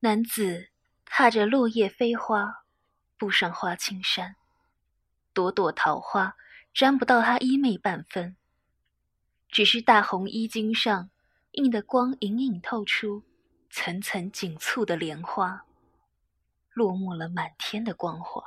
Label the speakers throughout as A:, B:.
A: 男子踏着落叶飞花，步上花青山，朵朵桃花沾不到他衣袂半分，只是大红衣襟上映的光隐隐透出层层紧簇的莲花，落没了满天的光华。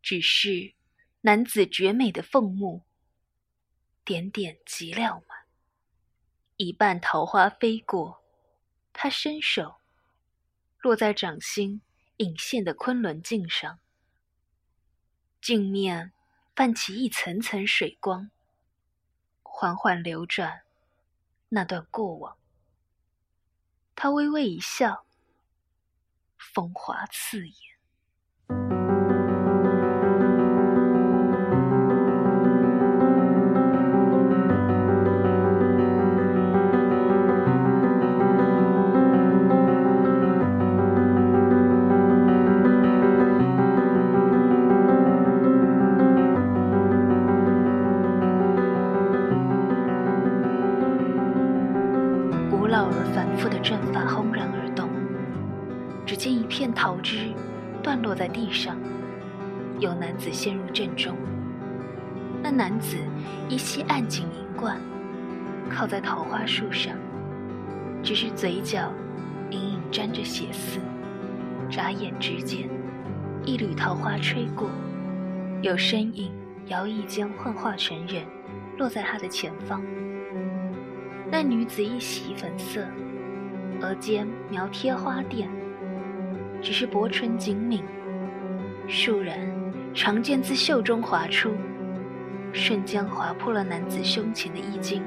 A: 只是男子绝美的凤目，点点极亮满，一半桃花飞过。他伸手，落在掌心隐现的昆仑镜上，镜面泛起一层层水光，缓缓流转那段过往。他微微一笑，风华刺眼。只见一片桃枝断落在地上，有男子陷入阵中。那男子依稀按紧银冠，靠在桃花树上，只是嘴角隐隐沾着血丝。眨眼之间，一缕桃花吹过，有身影摇曳间幻化成人，落在他的前方。那女子一袭粉色，额间描贴花钿。只是薄唇紧抿，倏然长剑自袖中划出，瞬间划破了男子胸前的衣襟，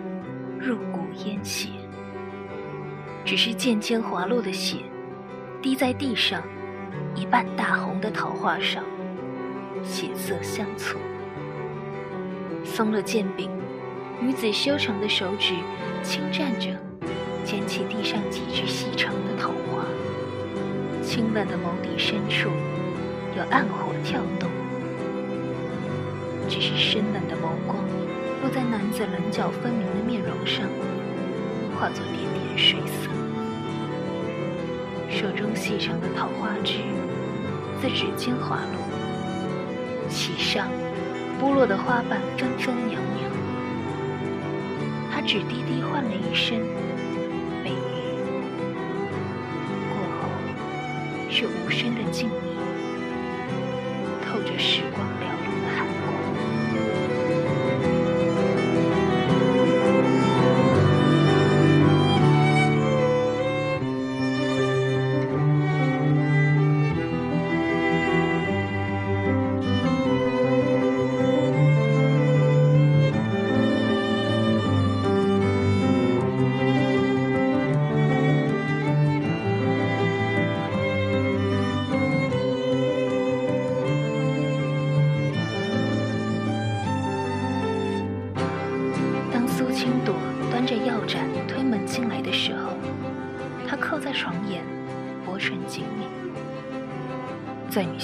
A: 入骨淹血。只是剑尖滑落的血，滴在地上一半大红的桃花上，血色相错。松了剑柄，女子修长的手指轻蘸着，捡起地上几枝细长的桃花。清冷的眸底深处，有暗火跳动。只是深冷的眸光，落在男子棱角分明的面容上，化作点点水色。手中细长的桃花枝，自指尖滑落，其上剥落的花瓣纷纷袅袅。他只低低唤了一声。是无声的静谧，透着时光流。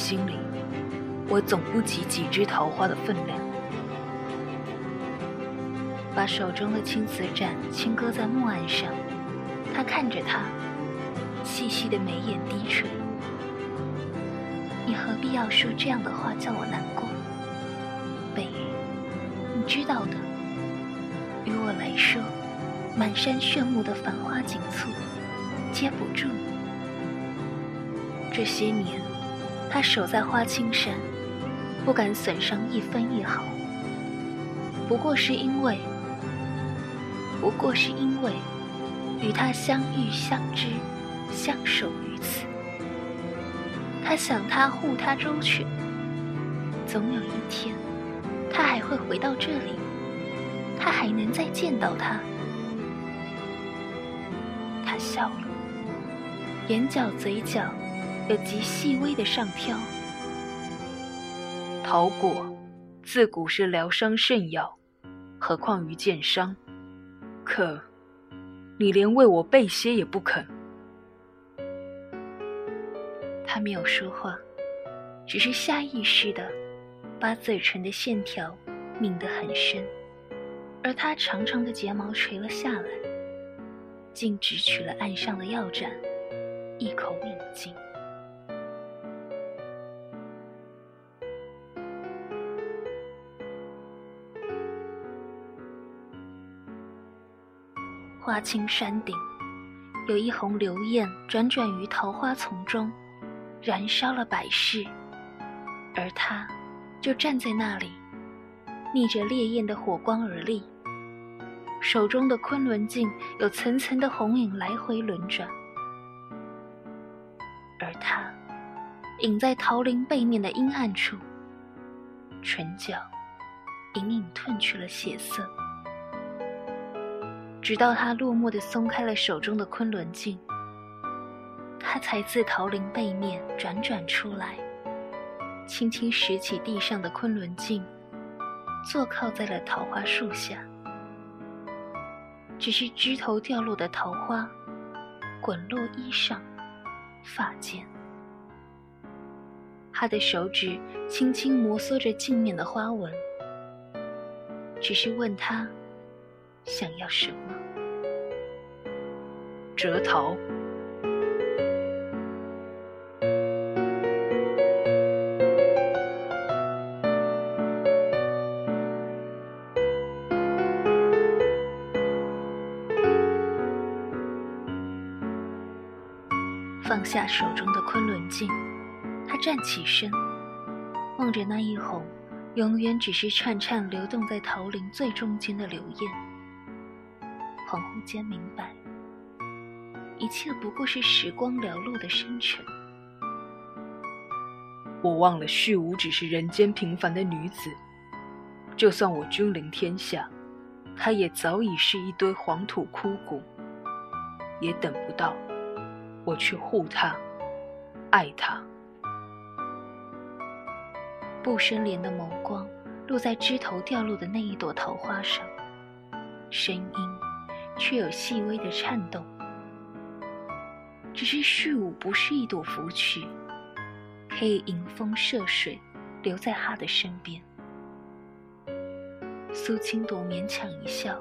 A: 心里，我总不及几枝桃花的分量。把手中的青瓷盏轻搁在木案上，他看着他，细细的眉眼低垂。你何必要说这样的话叫我难过？北雨，你知道的，于我来说，满山炫目的繁花锦簇，接不住。这些年。他守在花青山，不敢损伤一分一毫，不过是因为，不过是因为与他相遇、相知、相守于此。他想他护他周全，总有一天，他还会回到这里，他还能再见到他。他笑了，眼角、嘴角。有极细微的上挑。桃果自古是疗伤圣药，何况于剑伤？可你连为我备些也不肯。他没有说话，只是下意识的把嘴唇的线条抿得很深，而他长长的睫毛垂了下来，竟直取了案上的药盏，一口饮尽。花青山顶，有一红流焰转转于桃花丛中，燃烧了百世，而他，就站在那里，逆着烈焰的火光而立，手中的昆仑镜有层层的红影来回轮转，而他，隐在桃林背面的阴暗处，唇角隐隐褪去了血色。直到他落寞地松开了手中的昆仑镜，他才自桃林背面转转出来，轻轻拾起地上的昆仑镜，坐靠在了桃花树下。只是枝头掉落的桃花，滚落衣上、发间。他的手指轻轻摩挲着镜面的花纹，只是问他。想要什么？
B: 折桃。
A: 放下手中的昆仑镜，他站起身，望着那一泓永远只是颤颤流动在桃林最中间的流焰。恍惚间明白，一切不过是时光寥落的深沉。
B: 我忘了虚无只是人间平凡的女子，就算我君临天下，她也早已是一堆黄土枯骨，也等不到我去护她、爱她。
A: 不生莲的眸光落在枝头掉落的那一朵桃花上，声音。却有细微的颤动。只是虚无不是一朵芙蕖，可以迎风涉水，留在他的身边。苏青朵勉强一笑。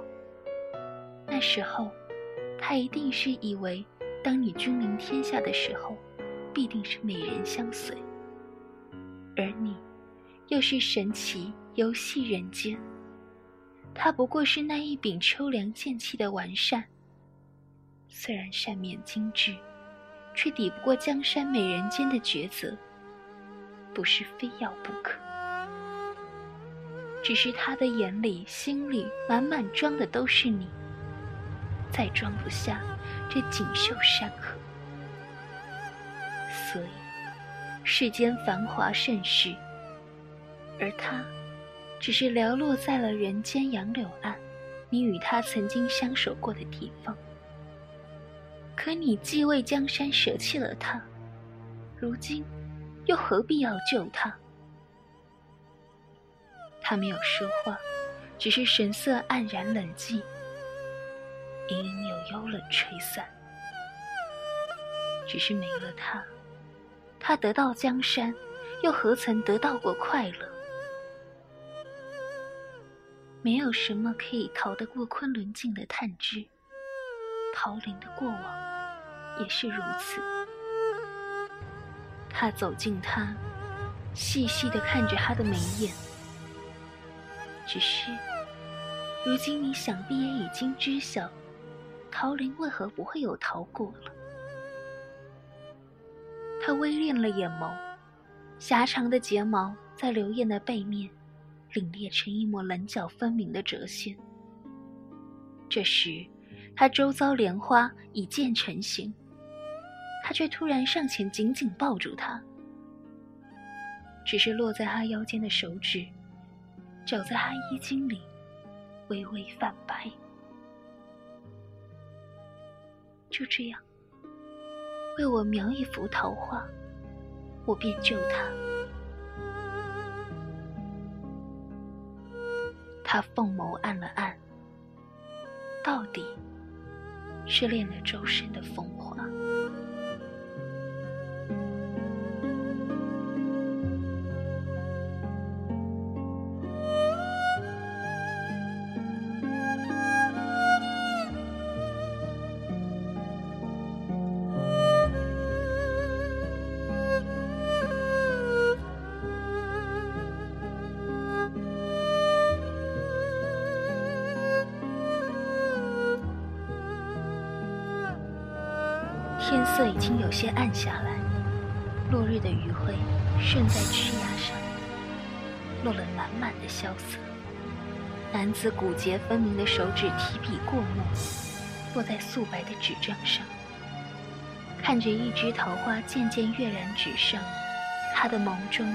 A: 那时候，他一定是以为，当你君临天下的时候，必定是美人相随，而你，又是神奇游戏人间。他不过是那一柄抽凉剑气的完善，虽然扇面精致，却抵不过江山美人间的抉择，不是非要不可。只是他的眼里、心里满满装的都是你，再装不下这锦绣山河。所以，世间繁华盛世，而他。只是寥落在了人间杨柳岸，你与他曾经相守过的地方。可你既为江山舍弃了他，如今又何必要救他？他没有说话，只是神色黯然冷寂，隐隐有幽冷吹散。只是没了他，他得到江山，又何曾得到过快乐？没有什么可以逃得过昆仑镜的探知，桃林的过往也是如此。他走近他，细细的看着他的眉眼。只是，如今你想必也已经知晓，桃林为何不会有逃过了。他微敛了眼眸，狭长的睫毛在刘艳的背面。凛冽成一抹棱角分明的折线。这时，他周遭莲花已渐成型，他却突然上前紧紧抱住她。只是落在他腰间的手指，绞在他衣襟里，微微泛白。就这样，为我描一幅桃花，我便救他。他凤眸暗了暗，到底是练了周身的风华。下来，落日的余晖渗在枝桠上，落了满满的萧瑟。男子骨节分明的手指提笔过墨，落在素白的纸张上。看着一枝桃花渐渐跃然纸上，他的眸中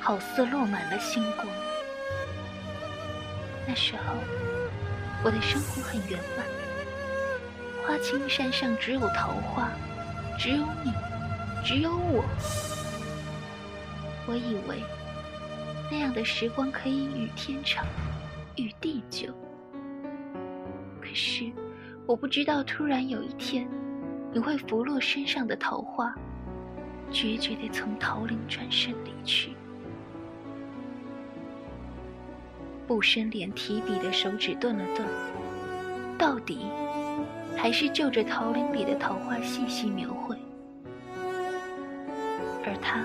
A: 好似落满了星光。那时候，我的生活很圆满。花青山上只有桃花，只有你，只有我。我以为那样的时光可以与天长，与地久。可是，我不知道，突然有一天。你会拂落身上的桃花，决绝地从桃林转身离去。不生莲提笔的手指顿了顿，到底还是就着桃林里的桃花细细描绘，他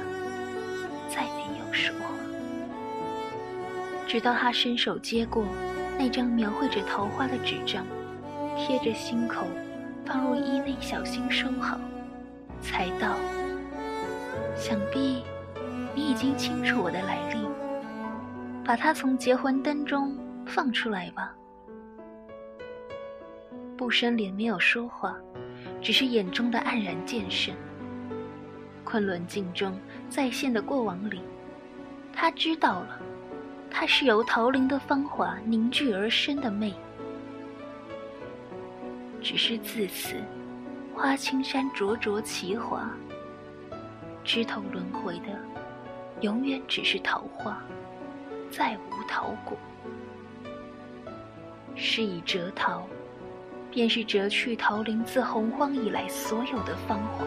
A: 再没有说话，直到他伸手接过那张描绘着桃花的纸张，贴着心口。放入衣内，小心收好，才道：“想必你已经清楚我的来历，把它从结婚灯中放出来吧。”不生莲没有说话，只是眼中的黯然渐深。昆仑镜中再现的过往里，他知道了，它是由桃林的芳华凝聚而生的魅。只是自此，花青山灼灼其华，枝头轮回的，永远只是桃花，再无桃果。是以折桃，便是折去桃林自洪荒以来所有的芳华。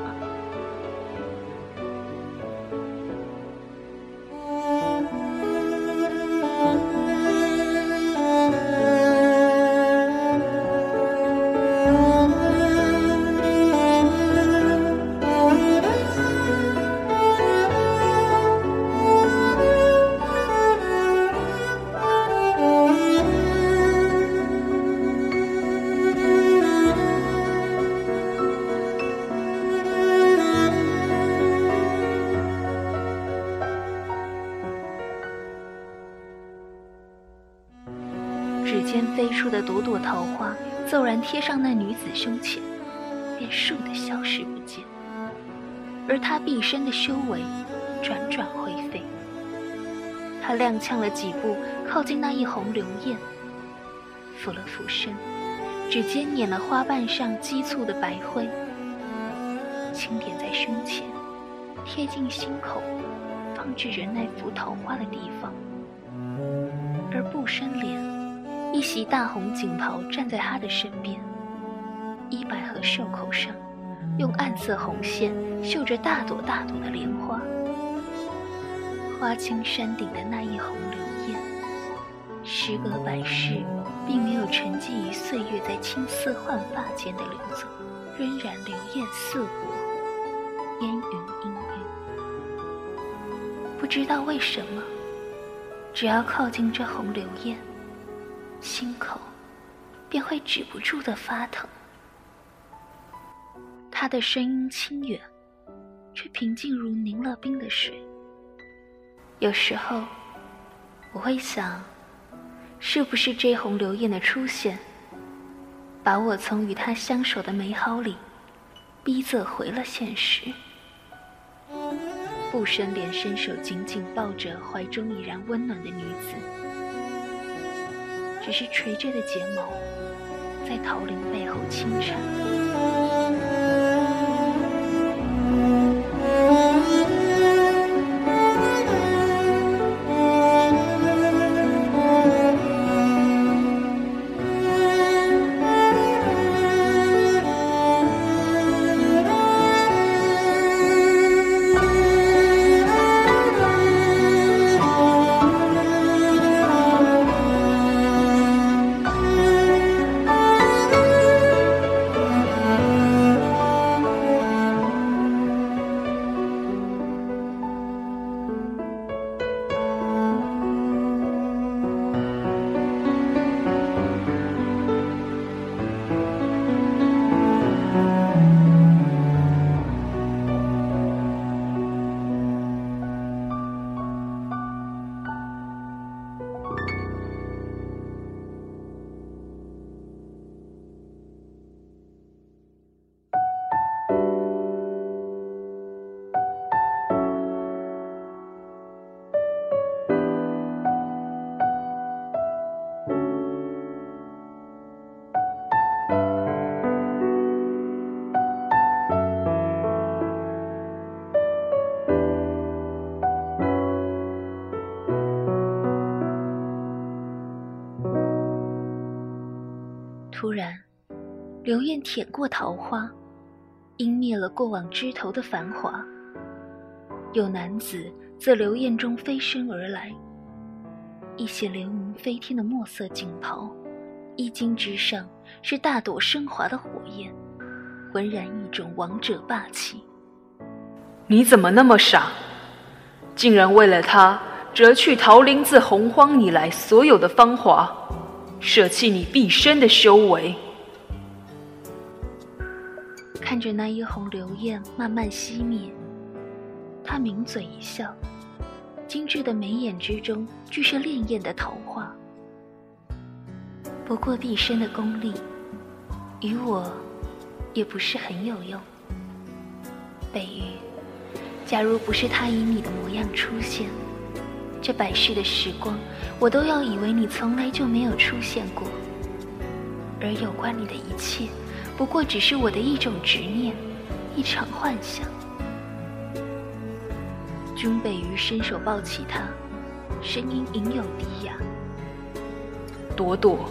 A: 骤然贴上那女子胸前，便倏地消失不见。而她毕生的修为转转灰飞。他踉跄了几步，靠近那一泓流艳，俯了俯身，指尖捻了花瓣上积簇的白灰，轻点在胸前，贴近心口，放置着那幅桃花的地方，而不生莲。一袭大红锦袍站在他的身边，衣摆和袖口上用暗色红线绣着大朵大朵的莲花。花青山顶的那一泓流燕，时隔百世，并没有沉寂于岁月在青丝焕发间的流走，仍然流艳似火，烟云氤氲。不知道为什么，只要靠近这泓流燕。心口便会止不住的发疼。他的声音清远，却平静如凝了冰的水。有时候，我会想，是不是这红流燕的出现，把我从与他相守的美好里，逼仄回了现实。不生莲伸手紧紧抱着怀中已然温暖的女子。只是垂着的睫毛，在桃林背后轻颤。流焰舔过桃花，湮灭了过往枝头的繁华。有男子自流焰中飞身而来，一袭流云飞天的墨色锦袍，衣襟之上是大朵升华的火焰，浑然一种王者霸气。
B: 你怎么那么傻，竟然为了他折去桃林自洪荒以来所有的芳华，舍弃你毕生的修为？
A: 看着那一泓流焰慢慢熄灭。他抿嘴一笑，精致的眉眼之中俱是潋滟的桃花。不过毕生的功力，与我也不是很有用。北玉，假如不是他以你的模样出现，这百世的时光，我都要以为你从来就没有出现过。而有关你的一切，不过只是我的一种执念，一场幻想。君北鱼伸手抱起他，声音隐有低哑：“
B: 朵朵，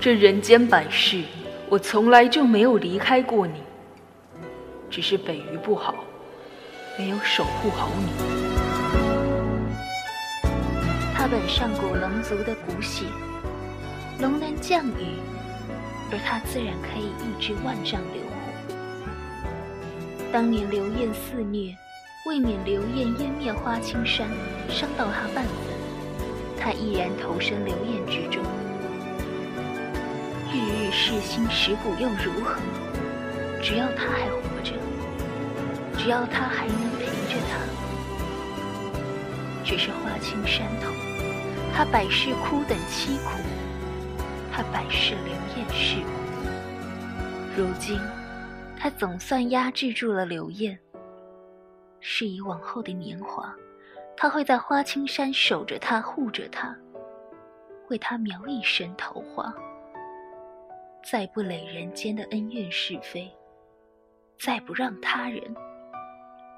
B: 这人间百事，我从来就没有离开过你。只是北鱼不好，没有守护好你。
A: 他本上古龙族的骨血，龙能降雨，而他自然可以抑制万丈流火。当年流焰肆虐。”未免流焰湮灭花青山，伤到他半分，他毅然投身流焰之中。日日噬心蚀骨又如何？只要他还活着，只要他还能陪着他。只是花青山头，他百世枯等凄苦，他百世流焰世故。如今，他总算压制住了流焰。是以往后的年华，他会在花青山守着她，护着她，为她描一身桃花，再不累人间的恩怨是非，再不让他人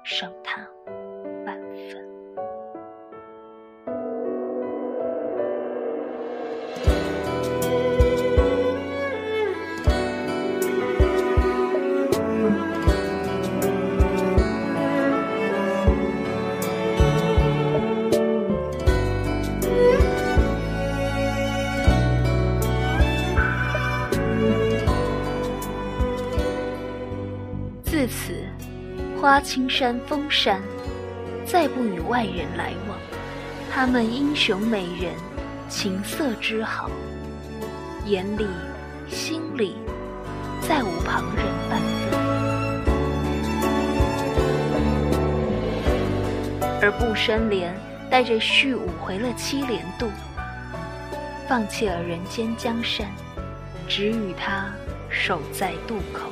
A: 伤他。青山封山，再不与外人来往。他们英雄美人，琴瑟之好，眼里、心里，再无旁人半分。而不生莲带着续武回了七莲渡，放弃了人间江山，只与他守在渡口。